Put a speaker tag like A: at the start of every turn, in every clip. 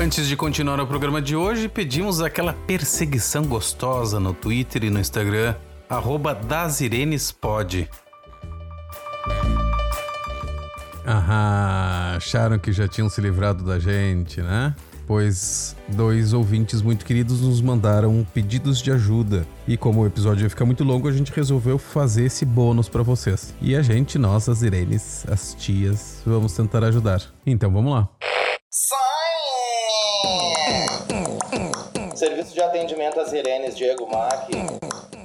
A: Antes de continuar o programa de hoje, pedimos aquela perseguição gostosa no Twitter e no Instagram, arroba dasirenespod. Aham, acharam que já tinham se livrado da gente, né? Pois dois ouvintes muito queridos nos mandaram pedidos de ajuda. E como o episódio ia ficar muito longo, a gente resolveu fazer esse bônus para vocês. E a gente, nós, as Irenes, as tias, vamos tentar ajudar. Então vamos lá.
B: Serviço de atendimento às Irenes, Diego Mack.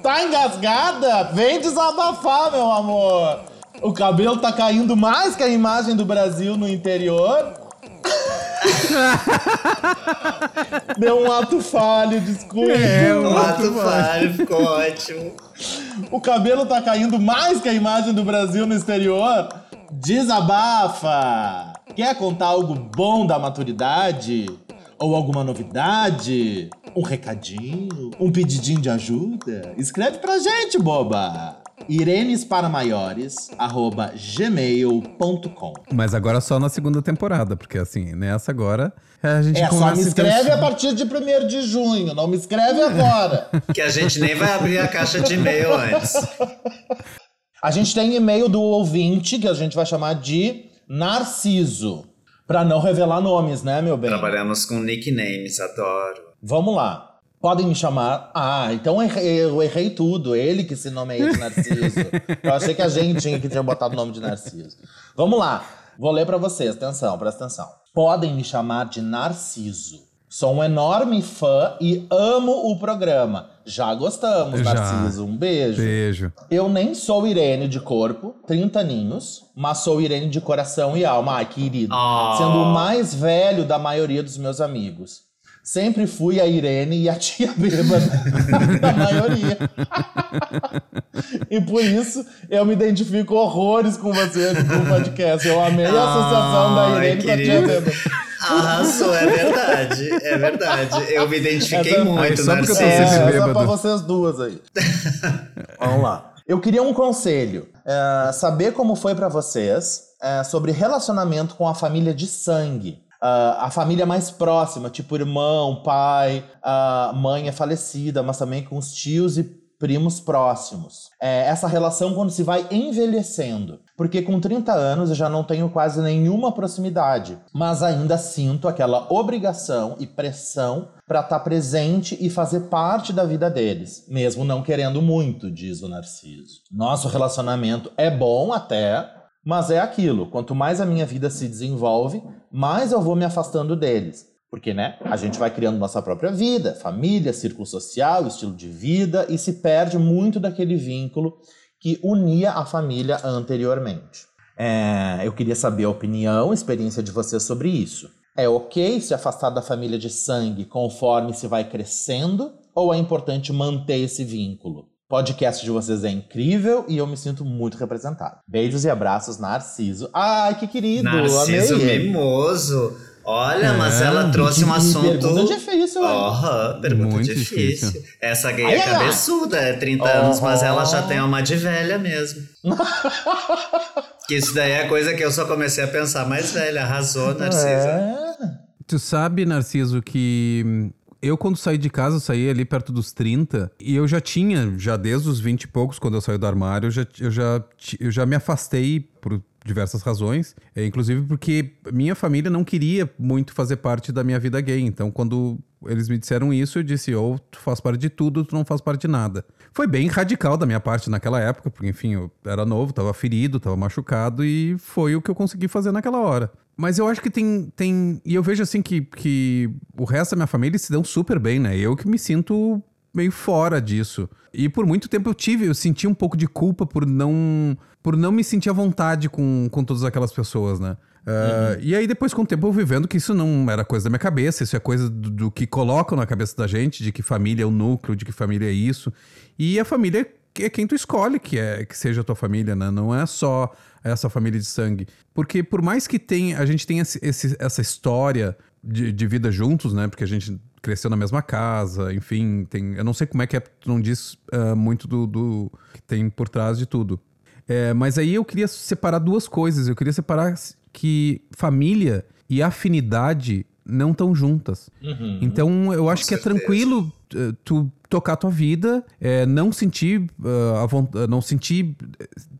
C: Tá engasgada? Vem desabafar, meu amor. O cabelo tá caindo mais que a imagem do Brasil no interior. Deu um ato falho, desculpa.
A: É, um
B: O ato falho, ficou ótimo.
C: O cabelo tá caindo mais que a imagem do Brasil no exterior. Desabafa! Quer contar algo bom da maturidade? Ou alguma novidade? Um recadinho? Um pedidinho de ajuda? Escreve pra gente, boba! Irenes para maiores, arroba gmail.com.
A: Mas agora só na segunda temporada, porque assim, nessa agora a gente
C: É, só me escreve a partir de 1 de junho, não me escreve agora.
B: Que a gente nem vai abrir a caixa de e-mail antes.
C: A gente tem e-mail do ouvinte, que a gente vai chamar de Narciso. Pra não revelar nomes, né, meu bem?
B: Trabalhamos com nicknames, adoro.
C: Vamos lá. Podem me chamar. Ah, então eu errei, eu errei tudo. Ele que se nomeia de Narciso. eu achei que a gente tinha que ter botado o nome de Narciso. Vamos lá. Vou ler pra vocês. Atenção, presta atenção. Podem me chamar de Narciso. Sou um enorme fã e amo o programa. Já gostamos,
A: Já.
C: Narciso. Um beijo.
A: Beijo.
C: Eu nem sou Irene de corpo, 30 aninhos, mas sou Irene de coração e alma. Ai, querido.
B: Ah.
C: Sendo o mais velho da maioria dos meus amigos. Sempre fui a Irene e a tia bêbada da maioria. e por isso eu me identifico horrores com você com o podcast. Eu amei a associação da Irene com a tia bêbada.
B: Arrasou, é verdade. É verdade. Eu me identifiquei
C: Essa-
B: muito,
A: Aí, só eu tô
B: Narciso.
C: É, é
A: bêbado.
C: pra vocês duas aí. Vamos lá. Eu queria um conselho. É, saber como foi pra vocês é, sobre relacionamento com a família de sangue. Ah, a família mais próxima, tipo irmão, pai, a mãe é falecida, mas também com os tios e primos próximos. É, essa relação quando se vai envelhecendo. Porque com 30 anos eu já não tenho quase nenhuma proximidade, mas ainda sinto aquela obrigação e pressão para estar presente e fazer parte da vida deles, mesmo não querendo muito, diz o Narciso. Nosso relacionamento é bom até, mas é aquilo, quanto mais a minha vida se desenvolve, mais eu vou me afastando deles. Porque, né, a gente vai criando nossa própria vida, família, círculo social, estilo de vida e se perde muito daquele vínculo que unia a família anteriormente. É, eu queria saber a opinião, experiência de vocês sobre isso. É ok se afastar da família de sangue conforme se vai crescendo ou é importante manter esse vínculo? O podcast de vocês é incrível e eu me sinto muito representado. Beijos e abraços, Narciso. Ai, que querido!
B: Narciso
C: amei
B: mimoso. Olha, mas
A: É,
B: ela trouxe um assunto.
C: Pergunta difícil?
B: Aham, pergunta
A: Muito
B: difícil.
A: difícil.
B: Essa gay é cabeçuda, é 30 anos, mas ela já
C: Oh.
B: tem uma de velha mesmo. que isso daí é coisa que eu só comecei a pensar mais velha. Arrasou, Narcisa.
C: É.
A: Tu sabe, Narciso, que hum, eu quando saí de casa, saí ali perto dos 30, e eu já tinha, já desde os 20 e poucos, quando eu saí do armário, eu já, eu já, eu já me afastei por diversas razões, é, inclusive porque minha família não queria muito fazer parte da minha vida gay. Então, quando eles me disseram isso, eu disse: ou tu faz parte de tudo, tu não faz parte de nada. Foi bem radical da minha parte naquela época, porque, enfim, eu era novo, tava ferido, tava machucado, e foi o que eu consegui fazer naquela hora. Mas eu acho que tem. tem e eu vejo assim que, que o resto da minha família se dão super bem, né? Eu que me sinto meio fora disso. E por muito tempo eu tive, eu senti um pouco de culpa por não por não me sentir à vontade com, com todas aquelas pessoas, né? Ah, E aí depois com o tempo eu fui vendo que isso não era coisa da minha cabeça, isso é coisa do, do que colocam na cabeça da gente, de que família é o núcleo, de que família é isso. E a família é quem tu escolhe que é que seja a tua família, né? Não é só essa família de sangue. Porque por mais que tenha, a gente tenha esse- esse- essa história de, de vida juntos, né? Porque a gente cresceu na mesma casa, enfim, tem. Eu não sei como é que é, tu não diz ah, muito do, do que tem por trás de tudo. É, mas aí eu queria separar duas coisas. Eu queria separar que família e afinidade não estão juntas. Então eu acho que é
B: certeza.
A: tranquilo eh, tu tocar tua vida, eh, não sentir ah, a von- ah, não sentir,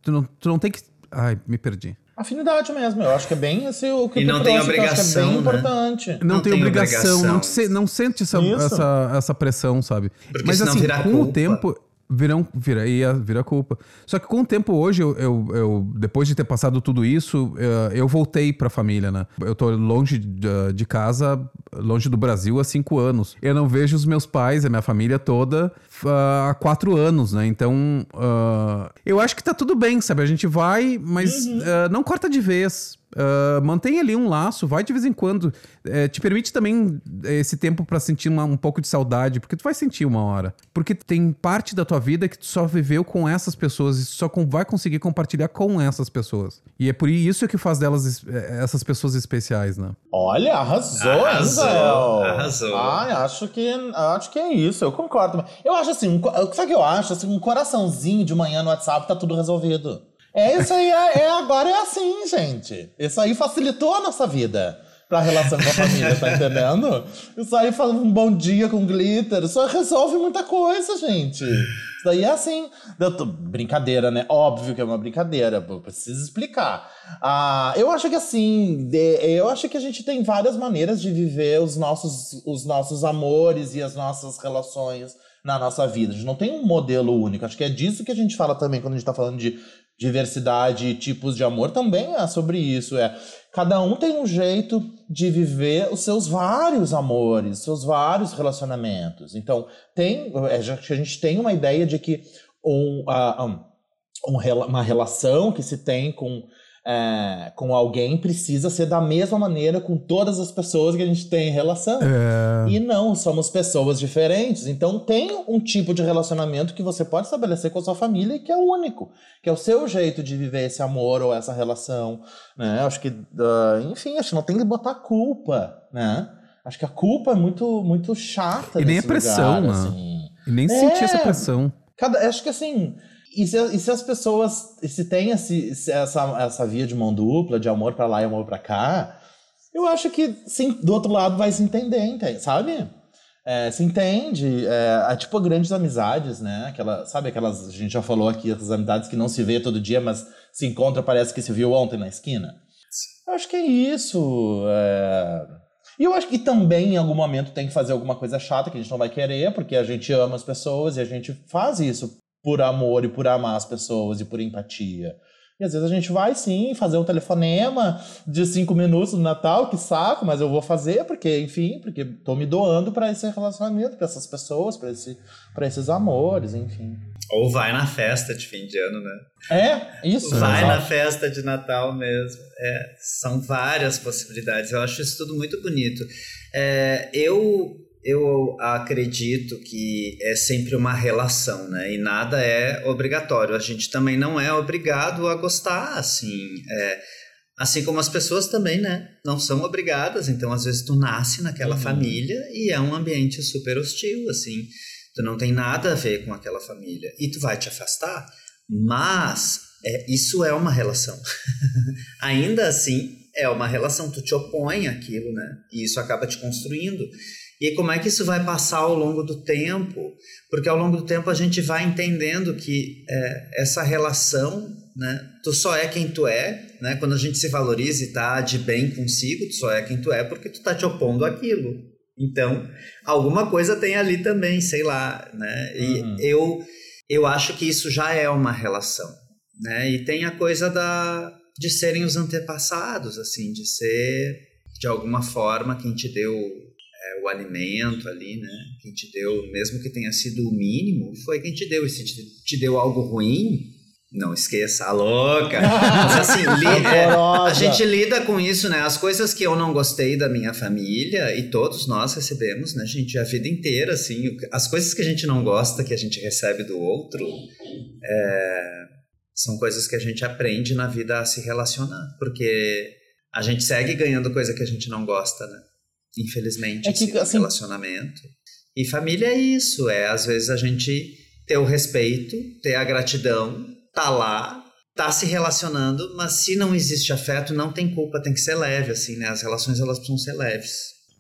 A: tu não, tu não tem que, ai, me perdi.
C: Afinidade mesmo, eu acho que é bem esse o que
B: E
C: tu
B: não tem
C: trouxe, que eu acho que é
B: obrigação,
C: bem
B: né?
C: importante.
A: Não,
B: Não
A: tem,
B: tem
A: obrigação,
B: obrigação.
A: Não, se- não sente essa, essa, essa pressão, sabe?
B: Porque
A: Mas assim, com o
B: culpa.
A: tempo. Virão, ia, vira culpa. Só que com o tempo hoje, eu, eu, eu- depois de ter passado tudo isso, eh, eu voltei pra família, né? Eu tô longe de, de casa, longe do Brasil há cinco anos. Eu não vejo os meus pais, a minha família toda, há quatro anos, né? Então, ah, eu acho que tá tudo bem, sabe? A gente vai, mas ah, não corta de vez. Ah, mantém ali um laço, vai de vez em quando. Eh, te permite também esse tempo pra sentir uma- um pouco de saudade, porque tu vai sentir uma hora. Porque tem parte da tua vida que tu só viveu com essas pessoas e só com- vai conseguir compartilhar com essas pessoas. E é por isso que faz delas es- eh, essas pessoas especiais, né?
C: Olha, arrasou,
B: Arrasou, arrasou.
C: Ai, acho que, acho que é isso, eu concordo. Eu acho assim, um sabe o que eu acho? Assim, um coraçãozinho de manhã no WhatsApp tá tudo resolvido. É isso aí, é, é- agora é assim, gente. Isso aí facilitou a nossa vida pra relação com a família, tá entendendo? Isso aí fala um bom dia com glitter, isso resolve muita coisa, gente. Isso daí é assim. Tô- Brincadeira, né? Óbvio que é uma brincadeira, preciso explicar. Ah, eu acho que assim, eu acho que a gente tem várias maneiras de viver os nossos, os nossos amores e as nossas relações na nossa vida. A gente não tem um modelo único. Acho que é disso que a gente fala também quando a gente tá falando de diversidade e tipos de amor. Também é sobre isso. É cada um tem um jeito de viver os seus vários amores, seus vários relacionamentos. Então tem, é, já a gente tem uma ideia de que um, ah, um, um uma relação que se tem com, é, com alguém precisa ser da mesma maneira com todas as pessoas que a gente tem em relação. E não, somos pessoas diferentes. Então tem um tipo de relacionamento que você pode estabelecer com a sua família e que é único, que é o seu jeito de viver esse amor ou essa relação. Né? Acho que, ah, enfim, acho que não tem que botar culpa, né? Acho que a culpa é muito, muito chata.
A: E nem a pressão,
C: lugar, assim.
A: E nem
C: É.
A: sentir essa pressão.
C: Cada, acho que assim. E se, e se as pessoas. Se tem esse, se essa, essa via de mão dupla, de amor pra lá e amor pra cá, eu acho que sim, do outro lado vai se entender, entende, sabe? É, se entende. É, é tipo grandes amizades, né? Aquela, sabe aquelas. A gente já falou aqui, essas amizades que não se vê todo dia, mas se encontra, parece que se viu ontem na esquina. Eu acho que é isso. é. E eu acho que também em algum momento tem que fazer alguma coisa chata que a gente não vai querer, porque a gente ama as pessoas e a gente faz isso por amor e por amar as pessoas e por empatia. E às vezes a gente vai sim fazer um telefonema de cinco minutos no Natal, que saco, mas eu vou fazer porque, enfim, porque tô me doando para esse relacionamento, para essas pessoas, para esse, pra esses amores, enfim.
B: Ou vai na festa de fim de ano, né?
C: É, isso.
B: Vai na festa de Natal mesmo. É, são várias possibilidades. Eu acho isso tudo muito bonito. É, eu, eu acredito que é sempre uma relação, né? E nada é obrigatório. A gente também não é obrigado a gostar, assim. é, assim como as pessoas também, né? Não são obrigadas. Então, às vezes, tu nasce naquela
C: Uhum.
B: família e é um ambiente super hostil, assim. Tu não tem nada a ver com aquela família. E tu vai te afastar. Mas é, isso é uma relação. Ainda assim, é uma relação. Tu te opõe àquilo, né? E isso acaba te construindo. E como é que isso vai passar ao longo do tempo? Porque ao longo do tempo a gente vai entendendo que é, essa relação, né? Tu só é quem tu é, né? Quando a gente se valoriza e tá de bem consigo, tu só é quem tu é porque tu tá te opondo àquilo. Então, alguma coisa tem ali também, sei lá, né? E
C: Uhum.
B: eu, eu acho que isso já é uma relação, né? E tem a coisa da, de serem os antepassados, assim, de ser, de alguma forma, quem te deu é, o alimento ali, né? Quem te deu, mesmo que tenha sido o mínimo, foi quem te deu. E se te, te deu algo ruim, não esqueça, a louca. Mas assim, li- é, a gente lida com isso, né? As coisas que eu não gostei da minha família, e todos nós recebemos, né, gente, a vida inteira, assim, as coisas que a gente não gosta, que a gente recebe do outro, é, são coisas que a gente aprende na vida a se relacionar, porque a gente segue ganhando coisa que a gente não gosta, né? Infelizmente,
C: É que,
B: esse
C: assim-
B: relacionamento. E família é isso, é às vezes a gente ter o respeito, ter a gratidão, tá lá, tá se relacionando, mas se não existe afeto, não tem culpa, tem que ser leve, assim, né? As relações elas precisam ser leves,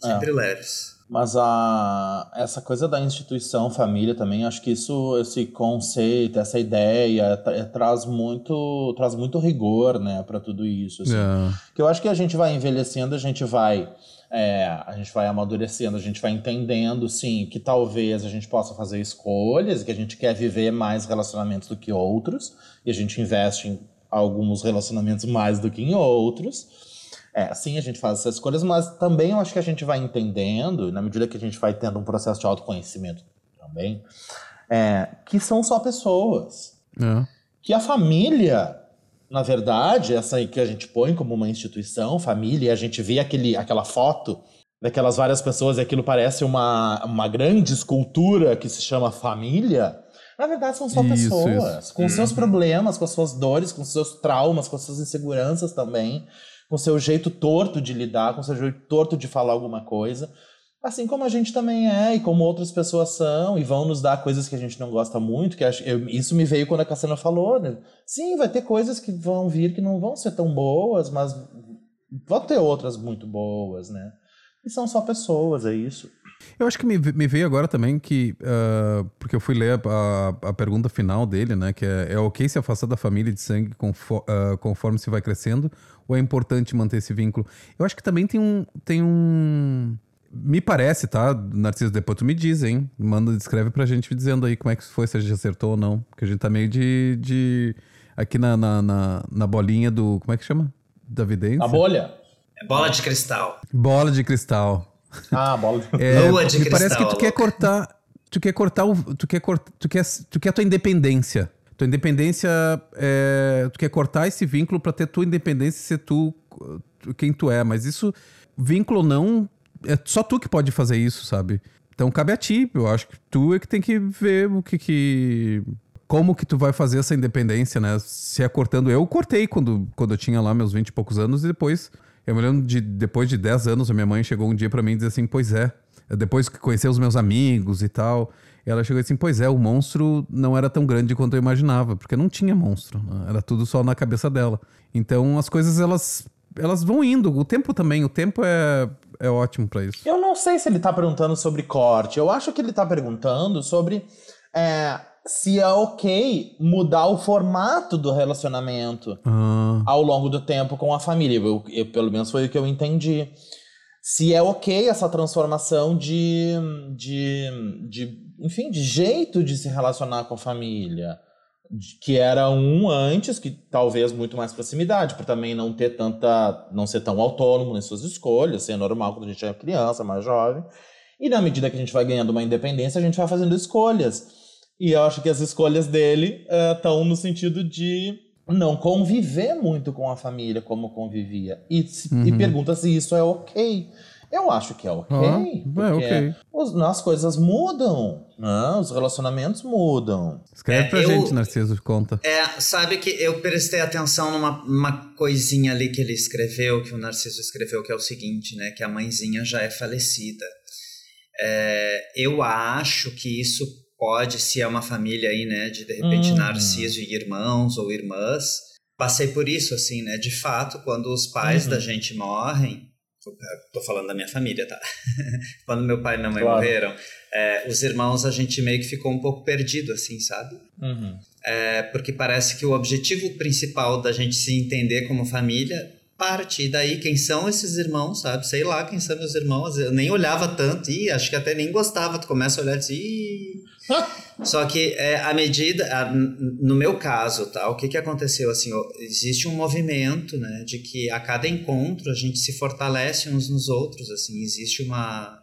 B: sempre leves.
C: Mas a, essa coisa da instituição família também, acho que isso, esse conceito, essa ideia, tra- traz muito, traz muito rigor, né, para tudo isso. Assim.
A: É.
C: Que eu acho que a gente vai envelhecendo, a gente vai, é, a gente vai amadurecendo, a gente vai entendendo, sim, que talvez a gente possa fazer escolhas, que a gente quer viver mais relacionamentos do que outros, e a gente investe em alguns relacionamentos mais do que em outros. É, sim, a gente faz essas escolhas, mas também eu acho que a gente vai entendendo, na medida que a gente vai tendo um processo de autoconhecimento também, é, que são só pessoas
A: É.
C: que a família, na verdade, essa aí que a gente põe como uma instituição, família, e a gente vê aquele, aquela foto daquelas várias pessoas e aquilo parece uma, uma grande escultura que se chama família. Na verdade, são só
A: Isso,
C: pessoas,
A: isso.
C: com seus problemas, com as suas dores, com seus traumas, com as suas inseguranças também, com seu jeito torto de lidar, com seu jeito torto de falar alguma coisa. Assim como a gente também é, e como outras pessoas são, e vão nos dar coisas que a gente não gosta muito, que eu- isso me veio quando a Cassiana falou, né? Sim, vai ter coisas que vão vir que não vão ser tão boas, mas vão ter outras muito boas, né? E são só pessoas, é isso.
A: Eu acho que me, me veio agora também que. ah, porque eu fui ler a, a- a pergunta final dele, né? Que é, é ok se afastar da família de sangue confo- ah, conforme se vai crescendo? Ou é importante manter esse vínculo? Eu acho que também tem um. Tem um. Me parece, tá? Narciso, depois tu me diz, hein? Manda, escreve pra gente dizendo aí como é que foi, se a gente acertou ou não. Porque a gente tá meio de. de aqui na, na, na, na bolinha do. Como é que chama? Da vidência?
C: A bolha?
B: É bola de cristal.
A: Bola de cristal.
C: Ah, bola de...
A: É,
B: Lua de
A: me parece
B: cristal,
A: que tu quer cortar, tu quer cortar o, tu quer cortar, tu quer, tu quer a tua independência. Tua independência, é, tu quer cortar esse vínculo pra ter tua independência e ser tu, tu- quem tu é. Mas isso, vínculo não, é só tu que pode fazer isso, sabe? Então cabe a ti. Eu acho que tu é que tem que ver o que que como que tu vai fazer essa independência, né? Se é cortando. Eu cortei quando, quando eu tinha lá meus 20 e poucos anos e depois. Eu me lembro de depois de 10 anos, a minha mãe chegou um dia pra mim e disse assim: Pois é. Depois que conheceu os meus amigos e tal, ela chegou assim: Pois é, o monstro não era tão grande quanto eu imaginava, porque não tinha monstro, né? era tudo só na cabeça dela. Então as coisas elas, elas vão indo. O tempo também, o tempo é, é ótimo pra isso.
C: Eu não sei se ele tá perguntando sobre corte. Eu acho que ele tá perguntando sobre é, se é ok mudar o formato do relacionamento
A: Ah,
C: ao longo do tempo com a família. Eu, eu- pelo menos foi o que eu entendi. Se é ok essa transformação de, de, de, enfim, de jeito de se relacionar com a família. Que era um antes, que talvez muito mais proximidade, por também não ter tanta. não ser tão autônomo nas suas escolhas, ser normal quando a gente é criança, mais jovem. E na medida que a gente vai ganhando uma independência, a gente vai fazendo escolhas. E eu acho que as escolhas dele estão no sentido de não conviver muito com a família como convivia. E, se- e
A: Uhum.
C: pergunta se isso é ok. Eu acho que é ok.
A: Ah, é ok.
C: os- as coisas mudam, né? os relacionamentos mudam.
A: escreve
B: É,
A: pra
B: eu-
A: gente, Narciso, conta.
B: É, sabe que eu prestei atenção numa uma coisinha ali que ele escreveu, que o Narciso escreveu, que é o seguinte, né? Que a mãezinha já é falecida. É, eu acho que isso pode, se é uma família aí, né? De de repente
C: Hum.
B: Narciso e irmãos ou irmãs. Passei por isso, assim, né? De fato, quando os pais
C: Uhum.
B: da gente morrem, tô falando da minha família, tá? Quando meu pai e minha mãe
C: Claro.
B: morreram, é, os irmãos a gente meio que ficou um pouco perdido, assim, sabe?
C: Uhum.
B: É, porque parece que o objetivo principal da gente se entender como família parte. E daí, quem são esses irmãos, sabe? Sei lá quem são meus irmãos. Eu nem olhava tanto, e acho que até nem gostava. Tu começa a olhar e diz, "Ih". Só que é, à medida, a- no meu caso, tá? O que que aconteceu assim? ó, Existe um movimento, né, de que a cada encontro a gente se fortalece uns nos outros, assim. Existe uma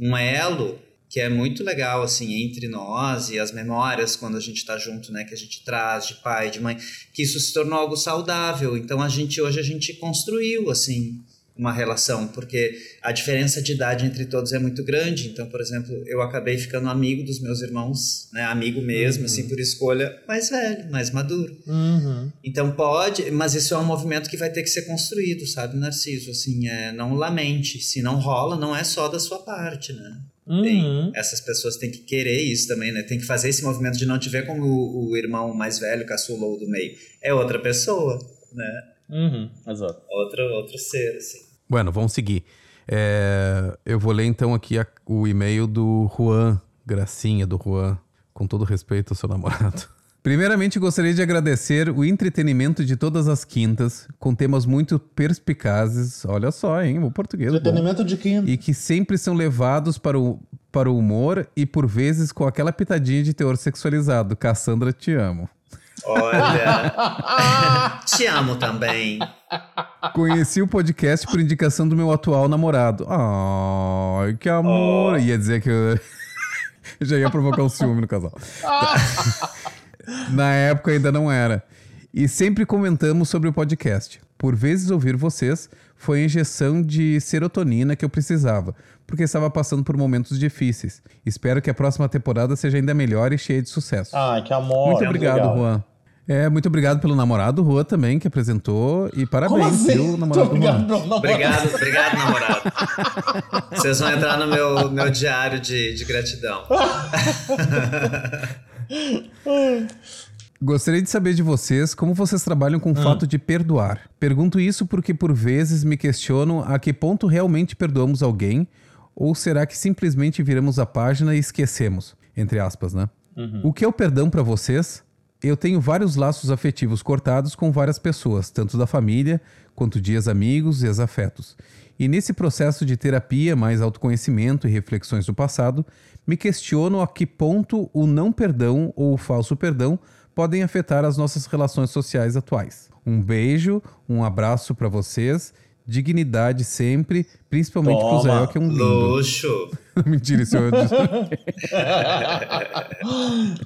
B: um elo que é muito legal assim entre nós e as memórias quando a gente está junto, né, que a gente traz de pai, de mãe, que isso se tornou algo saudável. Então a gente hoje a gente construiu assim uma relação, porque a diferença de idade entre todos é muito grande. Então, por exemplo, eu acabei ficando amigo dos meus irmãos, né, amigo mesmo, assim por escolha, mais velho, mais maduro.
C: Uhum.
B: Então pode, mas isso é um movimento que vai ter que ser construído, sabe, Narciso? Assim, é, não lamente. Se não rola, não é só da sua parte, né?
C: Uhum.
B: Essas pessoas têm que querer isso também, né? Tem que fazer esse movimento de não te ver como o, o irmão mais velho, caçula ou do meio. É outra pessoa, né?
C: Uhum. Exato.
B: Outro, outro ser, assim.
A: Bueno, vamos seguir. É, eu vou ler então aqui a- o e-mail do Juan, gracinha do Juan, com todo respeito ao seu namorado. Primeiramente, gostaria de agradecer o entretenimento de todas as quintas, com temas muito perspicazes. Olha só, hein? O português. bom.
C: Entretenimento de quinta.
A: E que sempre são levados para o, para o humor e por vezes com aquela pitadinha de teor sexualizado. Cassandra, te amo.
B: Olha, te amo também.
A: Conheci o podcast por indicação do meu atual namorado. Ai, que amor. Ia dizer que eu... eu já ia provocar um ciúme no casal. Na época ainda não era. E sempre comentamos sobre o podcast. Por vezes ouvir vocês foi a injeção de serotonina que eu precisava, porque estava passando por momentos difíceis. Espero que a próxima temporada seja ainda melhor e cheia de sucesso.
C: Ai, que amor.
A: muito
C: que
A: obrigado,
C: legal.
A: Juan. É, muito obrigado pelo namorado, Juan, também, que apresentou. E
C: Como
A: parabéns,
C: assim?
A: viu, namorado do
C: obrigado
A: Juan.
C: namoro.
B: Obrigado, obrigado, namorado. Vocês vão entrar no meu, meu diário de, de gratidão.
A: Gostaria de saber de vocês como vocês trabalham com o fato de perdoar. Pergunto isso porque por vezes me questiono a que ponto realmente perdoamos alguém ou será que simplesmente viramos a página e esquecemos, entre aspas, né? O que é o perdão pra vocês? Eu tenho vários laços afetivos cortados com várias pessoas, tanto da família quanto de ex-amigos e ex-afetos. E nesse processo de terapia, mais autoconhecimento e reflexões do passado, me questiono a que ponto o não perdão ou o falso perdão podem afetar as nossas relações sociais atuais. Um beijo, um abraço pra vocês, dignidade sempre, principalmente pro
C: Toma.
A: Zé, que é um lindo.
B: Luxo.
A: Mentira, isso eu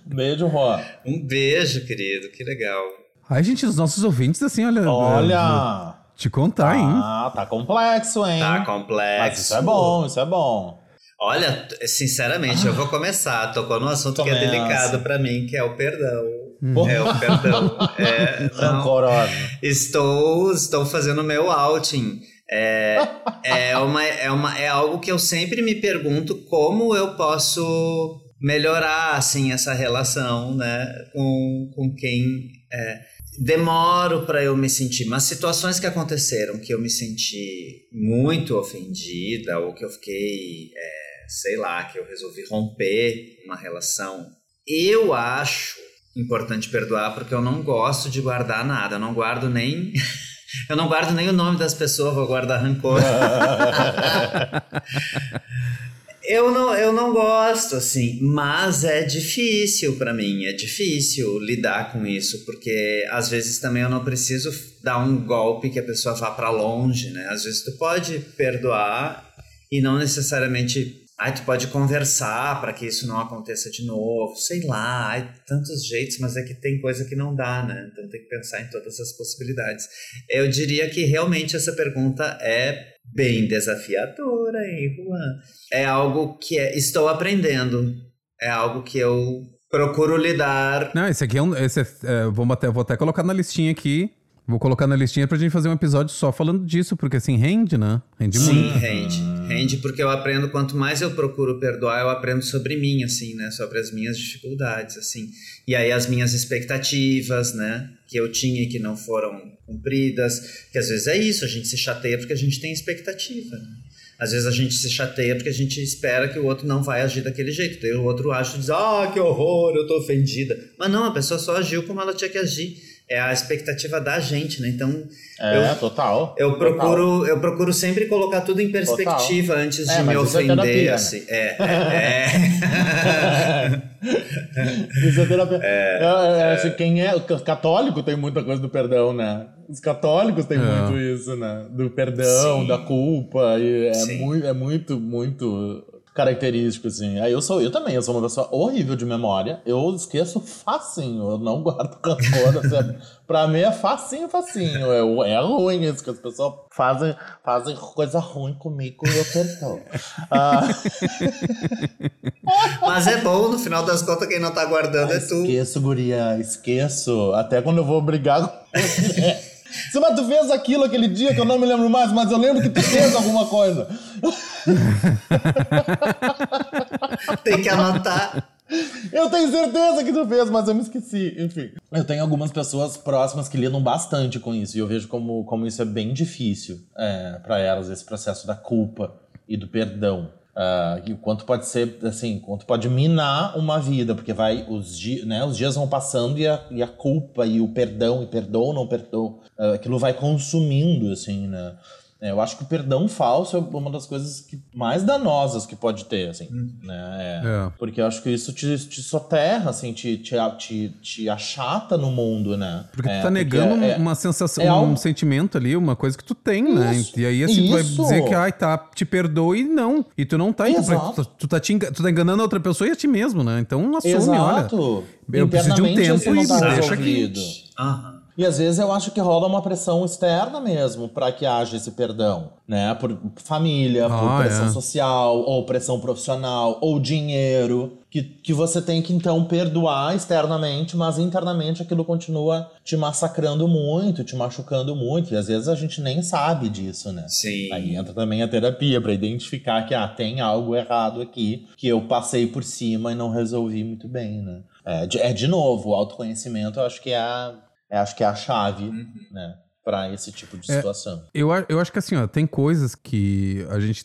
C: Beijo, Juan.
B: Um beijo, querido. Que legal.
A: Ai, gente, os nossos ouvintes, assim, olha.
C: Olha.
A: Te contar, hein?
C: Ah, tá complexo, hein?
B: Tá complexo.
C: Mas isso é bom, isso é bom.
B: Olha, sinceramente, eu vou começar. Tocou num assunto que é
C: Começa.
B: delicado pra mim, que é o perdão.
C: Hum.
B: É o perdão. É,
C: Rancorosa.
B: estou, estou fazendo meu outing. É, é, uma, é, uma, é algo que eu sempre me pergunto como eu posso melhorar assim essa relação né, com, com quem é, demoro para eu me sentir. Mas situações que aconteceram que eu me senti muito ofendida ou que eu fiquei, é, sei lá, que eu resolvi romper uma relação, eu acho importante perdoar porque eu não gosto de guardar nada. Eu não guardo nem. Eu não guardo nem o nome das pessoas, vou guardar rancor. eu, não, eu não gosto, assim, mas é difícil pra mim, é difícil lidar com isso, porque às vezes também eu não preciso dar um golpe que a pessoa vá pra longe, né? Às vezes tu pode perdoar e não necessariamente. Ai, tu pode conversar para que isso não aconteça de novo, sei lá, ai, tantos jeitos, mas é que tem coisa que não dá, né? Então tem que pensar em todas as possibilidades. Eu diria que realmente essa pergunta é bem desafiadora, hein, Juan? É algo que é- estou aprendendo, é algo que eu procuro lidar.
A: Não, esse aqui é um. Esse é, é, vamos até, vou até colocar na listinha aqui Vou colocar na listinha pra gente fazer um episódio só falando disso, porque assim, rende, né? Rende
B: Sim,
A: muito.
B: rende. Rende porque eu aprendo, quanto mais eu procuro perdoar, eu aprendo sobre mim, assim, né? Sobre as minhas dificuldades, assim. E aí as minhas expectativas, né? Que eu tinha e que não foram cumpridas. Que às vezes é isso, a gente se chateia porque a gente tem expectativa, né? Às vezes a gente se chateia porque a gente espera que o outro não vai agir daquele jeito. Daí o outro acha e diz, ah, que horror, eu tô ofendida. Mas não, a pessoa só agiu como ela tinha que agir. É a expectativa da gente, né? Então,
C: É,
B: eu,
C: total.
B: eu
C: total.
B: procuro, eu procuro sempre colocar tudo em perspectiva antes de
C: É,
B: me
C: é
B: ofender,
C: né?
B: assim. É, é, é.
C: É acho que quem é o católico tem muita coisa do perdão, né? Os católicos têm
A: É.
C: muito isso, né? Do perdão,
B: Sim.
C: da culpa. E é,
B: Sim.
C: muito, é muito, muito característico, assim. Aí eu sou, eu também, eu sou uma pessoa horrível de memória. Eu esqueço facinho, eu não guardo rancor. assim, pra mim é facinho, facinho. É, é ruim isso, que as pessoas fazem, fazem coisa ruim comigo e eu perdoo. Ah,
B: Mas é bom, no final das contas, quem não tá guardando é tu.
C: Esqueço, guria, esqueço. Até quando eu vou brigar com você. Você, mas tu fez aquilo aquele dia que eu não me lembro mais, mas eu lembro que tu fez alguma coisa.
B: Tem que anotar.
C: Eu tenho certeza que tu fez, mas eu me esqueci. Enfim. Eu tenho algumas pessoas próximas que lidam bastante com isso. E eu vejo como, como isso é bem difícil é, para elas, esse processo da culpa e do perdão. Ah, e o quanto pode ser, assim, quanto pode minar uma vida, porque vai, os, di né, os dias vão passando e a, e a culpa e o perdão, e perdoa ou não perdoa, ah, aquilo vai consumindo, assim, né? É, eu acho que o perdão falso é uma das coisas que, mais danosas que pode ter, assim, né? É,
A: É.
C: Porque eu acho que isso te, te soterra, assim, te, te, te, te achata no mundo, né?
A: Porque
C: É,
A: tu tá negando
C: é-
A: uma sensação,
C: é
A: um
C: algo-
A: sentimento ali, uma coisa que tu tem, né?
C: Isso,
A: E aí assim, tu vai
C: isso.
A: dizer que, ai, tá, te perdoe e não. E tu não tá, então, tu, tu tá te tu tá enganando a outra pessoa e a ti mesmo, né? Então assume, olha.
C: Exato.
A: eu preciso de um tempo
C: isso
A: e
C: tá
A: deixa aqui.
B: Aham.
C: E às vezes eu acho que rola uma pressão externa mesmo para que haja esse perdão, né? Por família, por
A: Ah,
C: pressão
A: é.
C: social, ou pressão profissional, ou dinheiro, que, que você tem que então perdoar externamente, mas internamente aquilo continua te massacrando muito, te machucando muito, e às vezes a gente nem sabe disso, né?
B: Sim.
C: Aí entra também a terapia para identificar que ah, tem algo errado aqui que eu passei por cima e não resolvi muito bem, né? É, de, é, de novo, o autoconhecimento eu acho que é a, é, acho que é a chave, né? Para esse tipo de
A: É.
C: situação.
A: Eu, a- eu acho que assim, ó, tem coisas que a gente.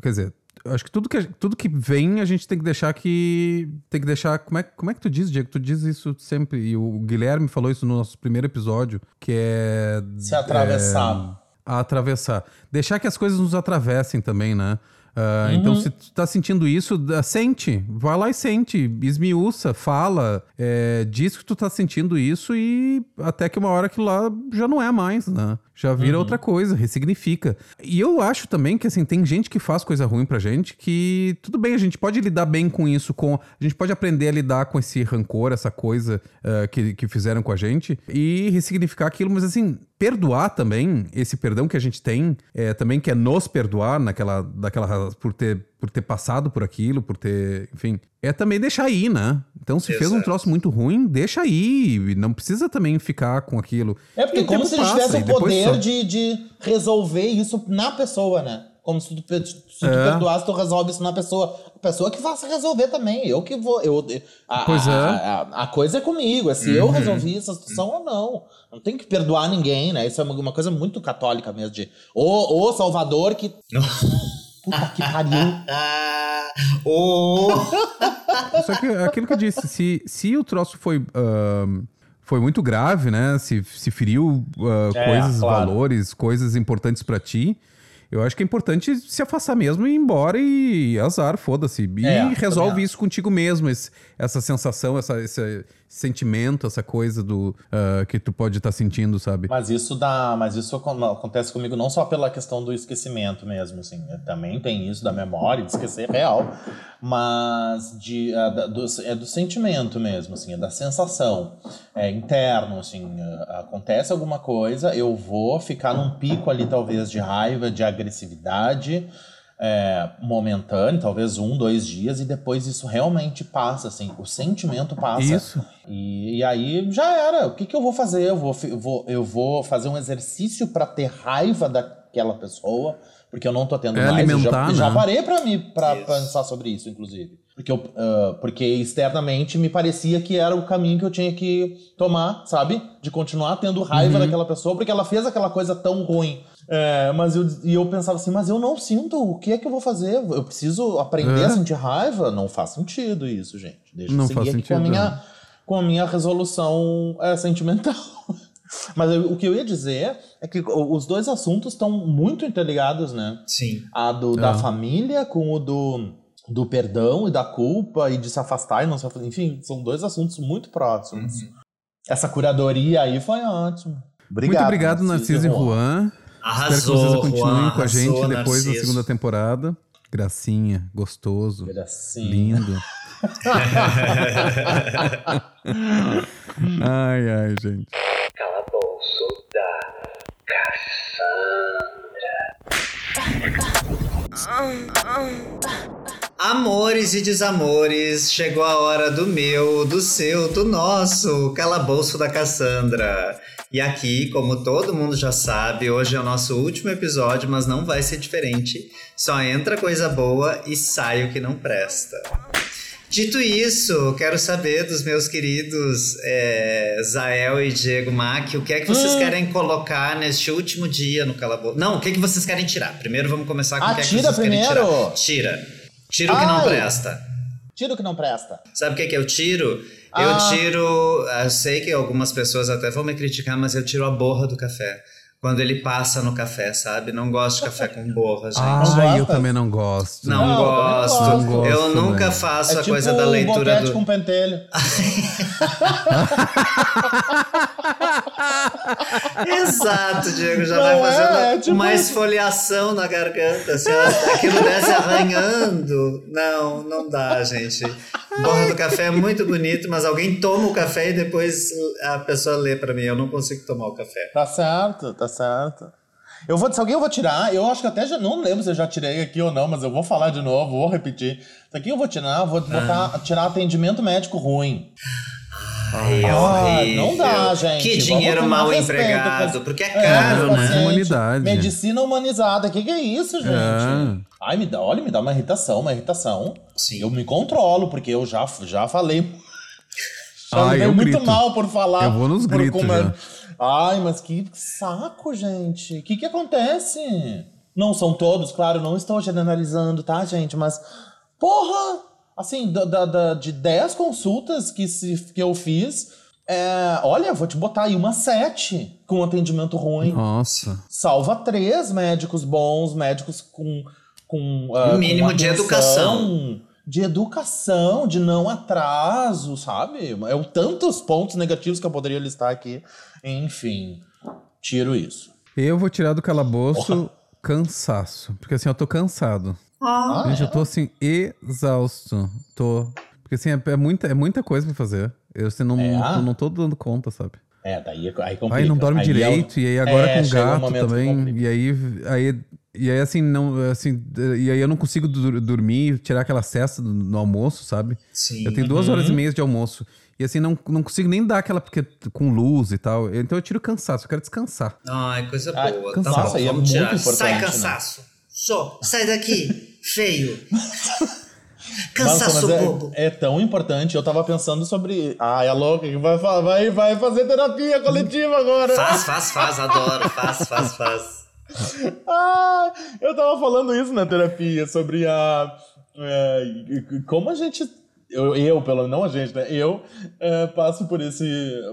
A: Quer dizer, eu acho que tudo que, tudo que vem a gente tem que deixar que. Tem que deixar. Como é, como é que tu diz, Diego? Tu diz isso sempre. E o Guilherme falou isso no nosso primeiro episódio, que é.
C: Se atravessar.
A: é, atravessar. Deixar que as coisas nos atravessem também, né? Ah, Então, se tu tá sentindo isso, sente. Vai lá e sente. Esmiuça, fala. é, diz que tu tá sentindo isso e até que uma hora que lá já não é mais, né? Já vira outra coisa, ressignifica. E eu acho também que, assim, tem gente que faz coisa ruim pra gente que, tudo bem, a gente pode lidar bem com isso, com a gente pode aprender a lidar com esse rancor, essa coisa ah, que, que fizeram com a gente e ressignificar aquilo, mas assim, perdoar também, esse perdão que a gente tem, é, também que é nos perdoar naquela, daquela, por ter, por ter passado por aquilo, por ter, enfim, é também deixar aí, né? Então, se fez um troço muito ruim, deixa aí. Não precisa também ficar com aquilo.
C: É porque
A: E o
C: como se ele
A: passa,
C: tivesse
A: e
C: o poder
A: só-
C: de, de resolver isso na pessoa, né? Como se tu, se tu
A: É.
C: perdoasse, tu resolve isso na pessoa. A pessoa que faça resolver também. Eu que vou. Eu, a,
A: Pois é.
C: A, a- a coisa é comigo. É se eu resolvi essa situação ou não. Não tem que perdoar ninguém, né? Isso é uma, uma coisa muito católica mesmo. De o, o Salvador que. Puta que pariu.
B: Oh.
A: Só que aquilo que eu disse, se, se o troço foi, ahn, foi muito grave, né? Se, se feriu ah,
C: É,
A: coisas,
C: claro.
A: valores, coisas importantes pra ti, eu acho que é importante se afastar mesmo e ir embora e azar, foda-se. E
C: É,
A: resolve isso contigo mesmo, esse- essa sensação, essa, esse sentimento, essa coisa do ah, que tu pode estar sentindo, sabe?
C: Mas isso dá, mas isso acon- acontece comigo não só pela questão do esquecimento mesmo, assim, também tem isso da memória, de esquecer real, mas de da- do, é do sentimento mesmo, assim, é da sensação, é interno, assim, ah, acontece alguma coisa, eu vou ficar num pico ali talvez de raiva, de agressividade, é, momentâneo, talvez um, dois dias, e depois isso realmente passa, assim, o sentimento passa.
A: Isso.
C: E, e aí já era. O que, que eu vou fazer? Eu vou, eu vou, eu vou fazer um exercício para ter raiva daquela pessoa, porque eu não tô tendo
A: É
C: mais. Eu
A: alimentar,
C: já, já
A: né?
C: parei para me para pensar sobre isso, inclusive. Porque, eu, ah, porque externamente me parecia que era o caminho que eu tinha que tomar, sabe? De continuar tendo raiva
A: Uhum.
C: daquela pessoa, porque ela fez aquela coisa tão ruim. É, mas eu, e eu pensava assim, mas eu não sinto, o que é que eu vou fazer? Eu preciso aprender
A: É.
C: a sentir raiva? Não faz sentido isso, gente. Deixa
A: Não
C: eu seguir
A: faz
C: aqui com a
A: sentido,
C: minha,
A: né?
C: com a minha resolução é, sentimental. Mas eu- o que eu ia dizer é que os dois assuntos estão muito interligados, né?
B: Sim.
C: A do, da
A: É.
C: família com o do, do perdão e da culpa e de se afastar e não se afastar. Enfim, são dois assuntos muito próximos. Essa curadoria aí foi ótima. Obrigado,
A: Muito obrigado, Narciso e Juan.
B: Arrasou,
A: Espero que vocês continuem
B: Juan,
A: com a gente
B: arrasou,
A: depois da
B: Narciso.
A: segunda temporada. Gracinha, gostoso,
C: Gracinha.
A: lindo. ai, ai, gente.
D: Calabouço da
B: Amores e desamores, chegou a hora do meu, do seu, do nosso calabouço da Cassandra. E aqui, como todo mundo já sabe, hoje é o nosso último episódio, mas não vai ser diferente. Só entra coisa boa e sai o que não presta. Dito isso, quero saber dos meus queridos é, Zael e Diego Mack, o que é que vocês
C: Hum.
B: querem colocar neste último dia no calabouço? Não, o que, é que vocês querem tirar? Primeiro vamos começar com
C: Ah,
B: o que é que vocês querem
C: primeiro?
B: tirar. Tira. Tira o que não
C: Ai.
B: presta.
C: Tira o que não presta.
B: Sabe o que, é que eu tiro? Eu
C: Ah.
B: tiro. Eu sei que algumas pessoas até vão me criticar, mas eu tiro a borra do café. Quando ele passa no café, sabe? Não gosto de café com borra, gente.
A: Ai, eu também não gosto.
B: Não,
C: Não,
B: gosto.
A: não gosto.
B: eu nunca
A: gosto,
B: faço
C: é
B: a
C: tipo
B: coisa da
C: um
B: leitura
C: boquete
B: do.
C: com pentelho.
B: Exato, Diego. Já
C: Não
B: vai
C: é,
B: fazendo
C: é tipo
B: uma
C: isso.
B: esfoliação na garganta. Se ela- aquilo desce arranhando. Não, não dá, gente. Borra do café é muito bonito, mas alguém toma o café e depois a pessoa lê pra mim. Eu não consigo tomar o café.
C: Tá certo, tá certo. Eu vou, se alguém eu vou tirar, eu acho que até já não lembro se eu já tirei aqui ou não, mas eu vou falar de novo, vou repetir. Isso aqui eu vou tirar, vou botar, tirar atendimento médico ruim.
B: Ai, é
C: Ah, não dá, gente.
B: Que dinheiro mal
C: respeito
B: empregado, porque é
C: É,
B: caro, né?
C: paciente.
A: Humanidade.
C: Medicina humanizada. Que que é isso, gente?
A: É.
C: Ai, me dá, olha, me dá uma irritação, uma irritação.
B: Sim.
C: Eu me controlo, porque eu já, já falei. Já
A: Ai, eu
C: muito
A: grito.
C: mal por falar.
A: Eu vou nos gritos
C: é-. Ai, mas que saco, gente. O que que acontece? Não são todos, claro, não estou generalizando, tá, gente? Mas, porra! Assim, da, da- da- de 10 consultas que, se, que eu fiz, é, olha, vou te botar aí uma 7 com atendimento ruim.
A: Nossa.
C: Salva três médicos bons, médicos com. com ah,
B: Um mínimo
C: com
B: de educação.
C: De educação, de não atraso, sabe? É o tantos pontos negativos que eu poderia listar aqui. Enfim, tiro isso.
A: Eu vou tirar do calabouço cansaço. Porque assim, eu tô cansado.
C: Ah,
A: Gente,
C: é?
A: eu tô assim, exausto. Tô. Porque assim, é, é muita, é muita coisa pra fazer. Eu assim, não,
C: É?
A: não, não tô dando conta, sabe?
C: É, daí aí complica.
A: Aí não dorme
C: Aí é o-
A: direito, e aí agora
C: É,
A: com
C: um
A: gato também. E aí, aí, e aí assim, não, assim, e aí eu não consigo dur- dormir, tirar aquela cesta do- no almoço, sabe?
B: Sim.
A: Eu tenho duas horas e meia de almoço. E assim, não, não consigo nem dar aquela porque, com luz e tal. Então eu tiro cansaço, eu quero descansar.
B: Ai, coisa
C: Ai,
B: boa.
A: cansaço.
B: Tá bom,
C: Nossa, aí é
B: vamos
C: muito
B: tirar.
C: importante,
B: Sai,
C: né?
B: Só, sai daqui, feio.
C: Nossa,
B: Cansaço
C: mas
B: bobo.
C: é, é tão importante. Eu tava pensando sobre. Ah, é louca que vai, vai, vai fazer terapia coletiva agora.
B: Faz, faz, faz, adoro. Faz, faz, faz.
C: Ah, eu tava falando isso na terapia, sobre a. é, como a gente. Eu, eu, pelo não a gente, né? Eu é, passo por esse,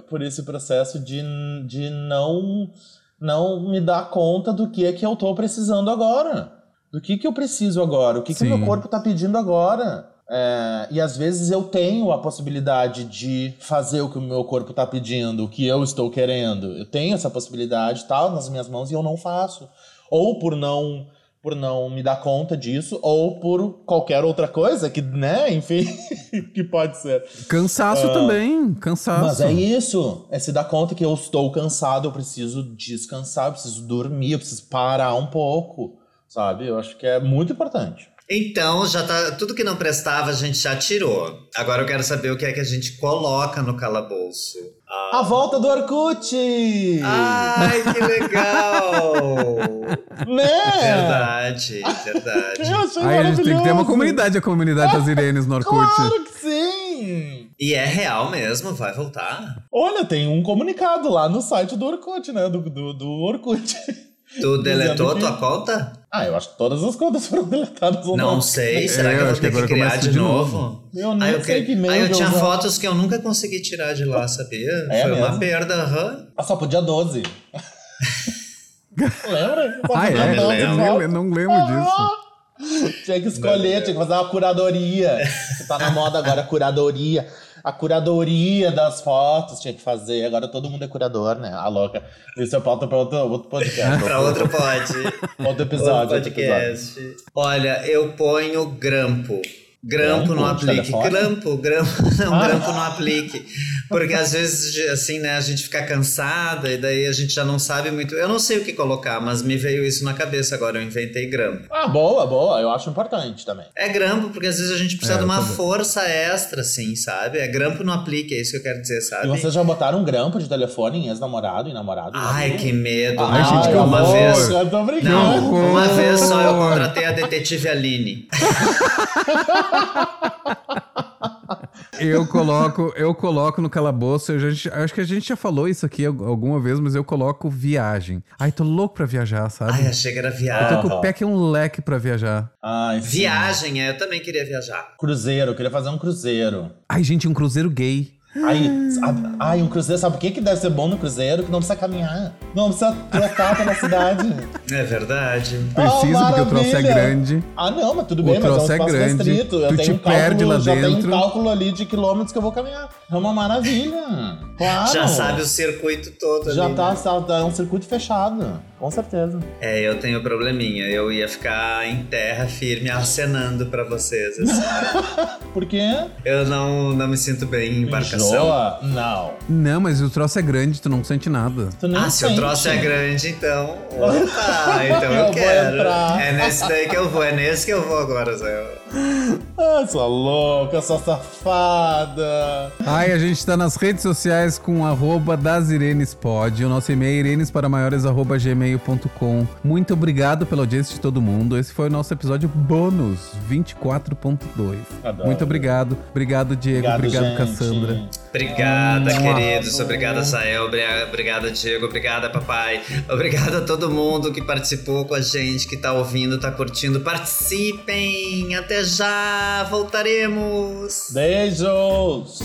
C: por esse processo de, de não, não me dar conta do que é que eu tô precisando agora. Do que, que eu preciso agora? O que, que o
A: Sim.
C: meu corpo tá pedindo agora? É, e às vezes eu tenho a possibilidade de fazer o que o meu corpo tá pedindo, o que eu estou querendo. Eu tenho essa possibilidade, tá nas minhas mãos, e eu não faço. Ou por não por não me dar conta disso, ou por qualquer outra coisa que, né, enfim, que pode ser.
A: Cansaço também, cansaço.
C: Mas é isso, é se dar conta que eu estou cansado, eu preciso descansar, eu preciso dormir, eu preciso parar um pouco. Sabe? Eu acho que é muito importante.
B: Então, já tá. Tudo que não prestava a gente já tirou. Agora eu quero saber o que é que a gente coloca no calabouço.
C: A volta do Orkut!
B: Ai, que legal!
C: né?
B: verdade, verdade.
C: Eu achei
A: Aí a gente tem que ter uma comunidade, a comunidade das Irenes no Orkut.
C: Claro que sim!
B: E é real mesmo, vai voltar.
C: Olha, tem um comunicado lá no site do Orkut, né? Do, do, do Orkut.
B: Tu deletou
C: que-
B: tua conta?
C: Ah, eu acho que todas as contas foram deletadas. ou
B: Não sei. Será
A: É,
B: que eu
A: eu
B: vou ter que criar de
A: de
B: novo?
A: novo.
C: Eu
B: Aí eu,
C: sei que e-mail
B: aí eu tinha
C: usar.
B: fotos que eu nunca consegui tirar de lá, sabia?
C: É
B: Foi uma
C: mesmo?
B: perda, aham.
C: Ah, só podia 12. Lembra?
A: Ah, é?
C: 12
B: lembro.
A: Não,
C: fotos.
A: não lembro disso.
C: Tinha que escolher, tinha que fazer uma curadoria. Que tá na moda agora, curadoria. A curadoria das fotos tinha que fazer. Agora todo mundo é curador, né? A louca. Isso é pauta pra outro, outro podcast.
B: Pra outro pode.
C: Outro episódio, outro episódio.
B: podcast. Olha, eu ponho grampo. Grampo,
C: Grampo
B: no aplique. Grampo, grampo, não,
C: Ah.
B: grampo no aplique. Porque às vezes, assim, né, a gente fica cansada e daí a gente já não sabe muito. Eu não sei o que colocar, mas me veio isso na cabeça agora, eu inventei grampo.
C: Ah, boa, boa. Eu acho importante também.
B: É grampo, porque às vezes a gente precisa
A: É,
B: de uma
A: também.
B: força extra, assim, sabe? É grampo no aplique, é isso que eu quero dizer, sabe?
C: E vocês já botaram um grampo de telefone em ex-namorado e namorado?
B: Ai, que medo.
A: Ai,
B: não,
A: gente, que
B: uma
A: horror.
B: vez.
C: Eu tô brincando.
B: Não, uma vez só eu contratei a detetive Aline.
A: Eu coloco, eu coloco no calabouço. Eu já, acho que a gente já falou isso aqui al- alguma vez, mas eu coloco viagem. Ai, tô louco pra viajar, sabe?
B: Ai, achei que era
A: eu tô
B: viagem.
A: com o pé que é um leque pra viajar.
C: Ai, sim.
B: Viagem, é, eu também queria viajar.
C: Cruzeiro, eu queria fazer um cruzeiro.
A: Ai, gente, um cruzeiro gay.
C: Ai, ai, um cruzeiro, sabe o que, que deve ser bom no cruzeiro? Que não precisa caminhar. Não precisa trocar pela cidade.
B: É verdade.
A: Precisa,
C: Ah,
A: porque o troço é grande.
C: Ah, não, mas tudo
A: O
C: bem, mas é um
A: troço é
C: espaço
A: grande,
C: restrito. Eu
A: tu
C: tenho
A: te
C: um cálculo,
A: perde lá
C: já tenho um
A: dentro.
C: cálculo ali de quilômetros que eu vou caminhar. É uma maravilha. Claro.
B: Já sabe o circuito todo
C: Já
B: ali,
C: tá,
B: né?
C: tá, é um circuito fechado. Com certeza.
B: É, eu tenho probleminha. Eu ia ficar em terra firme acenando pra vocês. assim.
C: Por quê?
B: eu não, não me sinto bem em embarcação.
C: Enjoa? Não.
A: Não, mas o troço é grande, tu não sente nada.
C: Tu nem
B: Ah, se o
C: sente.
B: troço é grande, então. Opa, então eu,
C: Eu
B: quero. É nesse daí que eu vou, é nesse que eu vou agora, Zé.
C: Ah, sua louca, sua safada.
A: Ai, a gente tá nas redes sociais com arroba das Irenespod. O nosso e-mail é irenesparamaiores.gmail.com. Muito obrigado pela audiência de todo mundo. Esse foi o nosso episódio bônus 24.2.
C: Adoro.
A: Muito obrigado. Obrigado, Diego. Obrigado,
C: gente.
A: Cassandra.
B: Obrigada, queridos. Obrigada, Sael. Obri- Obrigada, Diego. Obrigada, papai. Obrigada a todo mundo que participou com a gente, que tá ouvindo, tá curtindo. Participem! Até já! Voltaremos!
C: Beijos.